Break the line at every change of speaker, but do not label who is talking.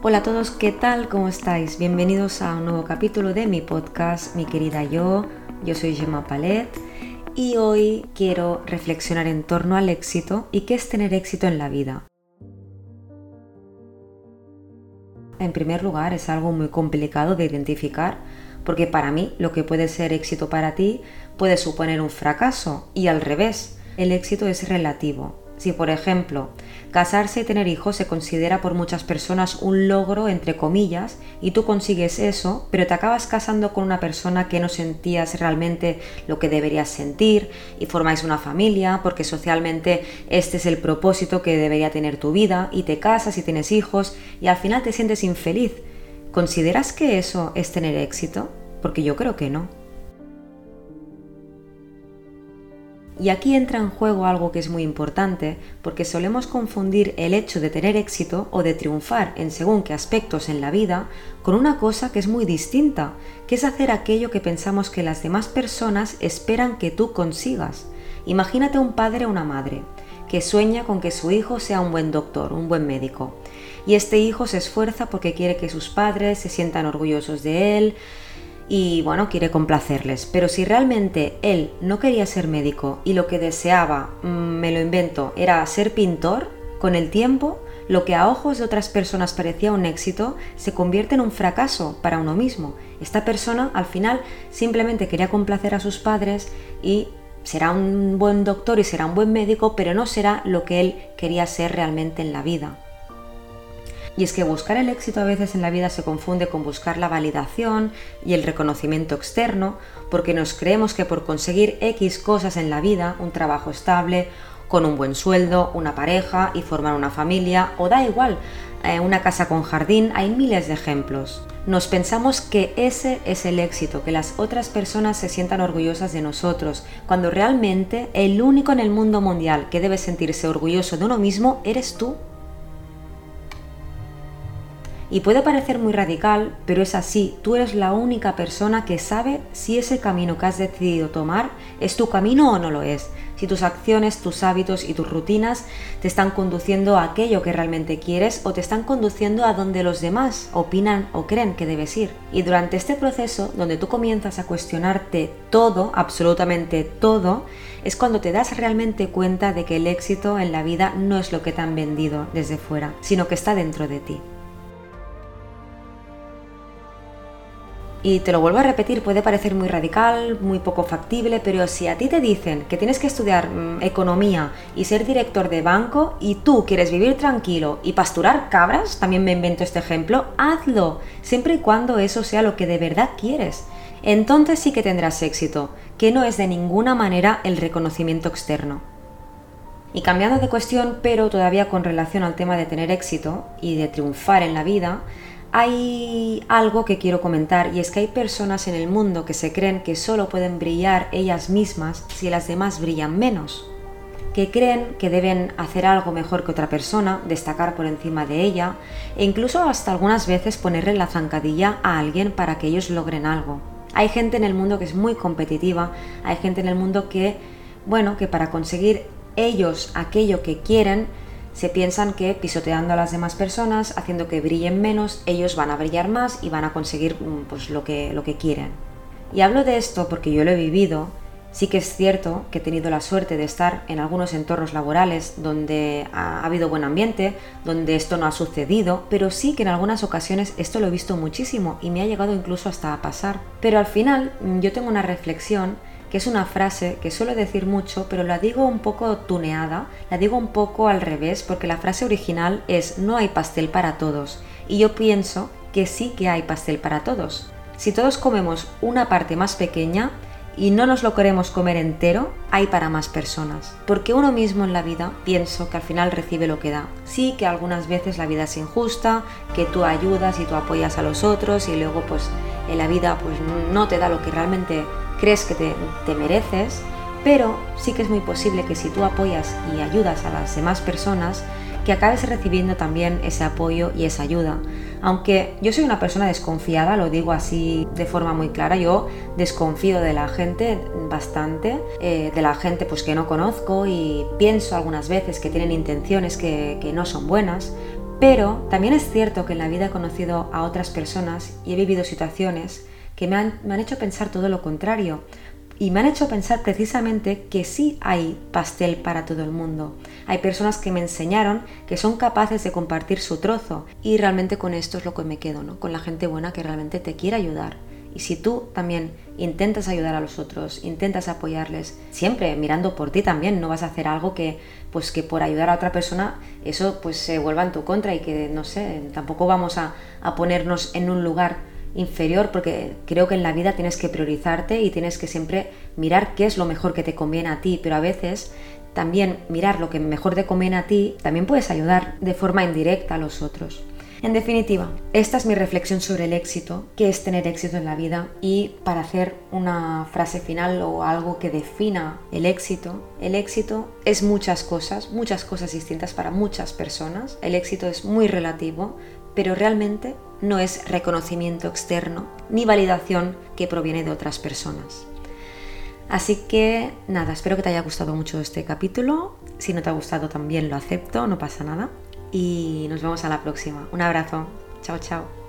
Hola a todos, ¿qué tal? ¿Cómo estáis? Bienvenidos a un nuevo capítulo de mi podcast, mi querida yo. Yo soy Gemma Palet y hoy quiero reflexionar en torno al éxito y qué es tener éxito en la vida. En primer lugar, es algo muy complicado de identificar porque para mí lo que puede ser éxito para ti puede suponer un fracaso y al revés, el éxito es relativo. Si, por ejemplo, casarse y tener hijos se considera por muchas personas un logro, entre comillas, y tú consigues eso, pero te acabas casando con una persona que no sentías realmente lo que deberías sentir y formáis una familia, porque socialmente este es el propósito que debería tener tu vida, y te casas y tienes hijos, y al final te sientes infeliz. ¿Consideras que eso es tener éxito? Porque yo creo que no. Y aquí entra en juego algo que es muy importante, porque solemos confundir el hecho de tener éxito o de triunfar en según qué aspectos en la vida con una cosa que es muy distinta, que es hacer aquello que pensamos que las demás personas esperan que tú consigas. Imagínate un padre o una madre que sueña con que su hijo sea un buen doctor, un buen médico. Y este hijo se esfuerza porque quiere que sus padres se sientan orgullosos de él, y bueno, quiere complacerles. Pero si realmente él no quería ser médico y lo que deseaba, mm, me lo invento, era ser pintor, con el tiempo, lo que a ojos de otras personas parecía un éxito se convierte en un fracaso para uno mismo. Esta persona al final simplemente quería complacer a sus padres y será un buen doctor y será un buen médico, pero no será lo que él quería ser realmente en la vida. Y es que buscar el éxito a veces en la vida se confunde con buscar la validación y el reconocimiento externo, porque nos creemos que por conseguir X cosas en la vida, un trabajo estable, con un buen sueldo, una pareja y formar una familia, o da igual, eh, una casa con jardín, hay miles de ejemplos. Nos pensamos que ese es el éxito, que las otras personas se sientan orgullosas de nosotros, cuando realmente el único en el mundo mundial que debe sentirse orgulloso de uno mismo eres tú. Y puede parecer muy radical, pero es así, tú eres la única persona que sabe si ese camino que has decidido tomar es tu camino o no lo es, si tus acciones, tus hábitos y tus rutinas te están conduciendo a aquello que realmente quieres o te están conduciendo a donde los demás opinan o creen que debes ir. Y durante este proceso, donde tú comienzas a cuestionarte todo, absolutamente todo, es cuando te das realmente cuenta de que el éxito en la vida no es lo que te han vendido desde fuera, sino que está dentro de ti. Y te lo vuelvo a repetir, puede parecer muy radical, muy poco factible, pero si a ti te dicen que tienes que estudiar mm, economía y ser director de banco y tú quieres vivir tranquilo y pasturar cabras, también me invento este ejemplo, hazlo, siempre y cuando eso sea lo que de verdad quieres. Entonces sí que tendrás éxito, que no es de ninguna manera el reconocimiento externo. Y cambiando de cuestión, pero todavía con relación al tema de tener éxito y de triunfar en la vida, hay algo que quiero comentar y es que hay personas en el mundo que se creen que solo pueden brillar ellas mismas si las demás brillan menos, que creen que deben hacer algo mejor que otra persona, destacar por encima de ella e incluso hasta algunas veces ponerle la zancadilla a alguien para que ellos logren algo. Hay gente en el mundo que es muy competitiva, hay gente en el mundo que, bueno, que para conseguir ellos aquello que quieren, se piensan que pisoteando a las demás personas, haciendo que brillen menos, ellos van a brillar más y van a conseguir mm, pues, lo, que, lo que quieren. Y hablo de esto porque yo lo he vivido. Sí que es cierto que he tenido la suerte de estar en algunos entornos laborales donde ha habido buen ambiente, donde esto no ha sucedido, pero sí que en algunas ocasiones esto lo he visto muchísimo y me ha llegado incluso hasta a pasar. Pero al final mm, yo tengo una reflexión que es una frase que suelo decir mucho, pero la digo un poco tuneada, la digo un poco al revés, porque la frase original es no hay pastel para todos, y yo pienso que sí que hay pastel para todos. Si todos comemos una parte más pequeña y no nos lo queremos comer entero, hay para más personas. Porque uno mismo en la vida pienso que al final recibe lo que da. Sí que algunas veces la vida es injusta, que tú ayudas y tú apoyas a los otros y luego pues en la vida pues no te da lo que realmente crees que te, mereces, pero sí que es muy posible que si tú apoyas y ayudas a las demás personas, que acabes recibiendo también ese apoyo y esa ayuda. Aunque yo soy una persona desconfiada, lo digo así de forma muy clara, yo desconfío de la gente bastante, eh, de la gente pues que no conozco y pienso algunas veces que tienen intenciones que, que no son buenas, pero también es cierto que en la vida he conocido a otras personas y he vivido situaciones que me han, hecho pensar todo lo contrario y me han hecho pensar precisamente que sí hay pastel para todo el mundo. Hay personas que me enseñaron que son capaces de compartir su trozo y realmente con esto es lo que me quedo, ¿no? Con la gente buena que realmente te quiere ayudar. Y si tú también intentas ayudar a los otros, intentas apoyarles, siempre mirando por ti también, no vas a hacer algo que pues que por ayudar a otra persona eso pues se vuelva en tu contra y que no sé, tampoco vamos a, a ponernos en un lugar inferior porque creo que en la vida tienes que priorizarte y tienes que siempre mirar qué es lo mejor que te conviene a ti, pero a veces también mirar lo que mejor te conviene a ti, también puedes ayudar de forma indirecta a los otros. En definitiva, esta es mi reflexión sobre el éxito, qué es tener éxito en la vida y para hacer una frase final o algo que defina el éxito, el éxito es muchas cosas, muchas cosas distintas para muchas personas. El éxito es muy relativo, pero realmente no es reconocimiento externo ni validación que proviene de otras personas. Así que nada, espero que te haya gustado mucho este capítulo. Si no te ha gustado también lo acepto, no pasa nada. Y nos vemos a la próxima. Un abrazo. Chao, chao.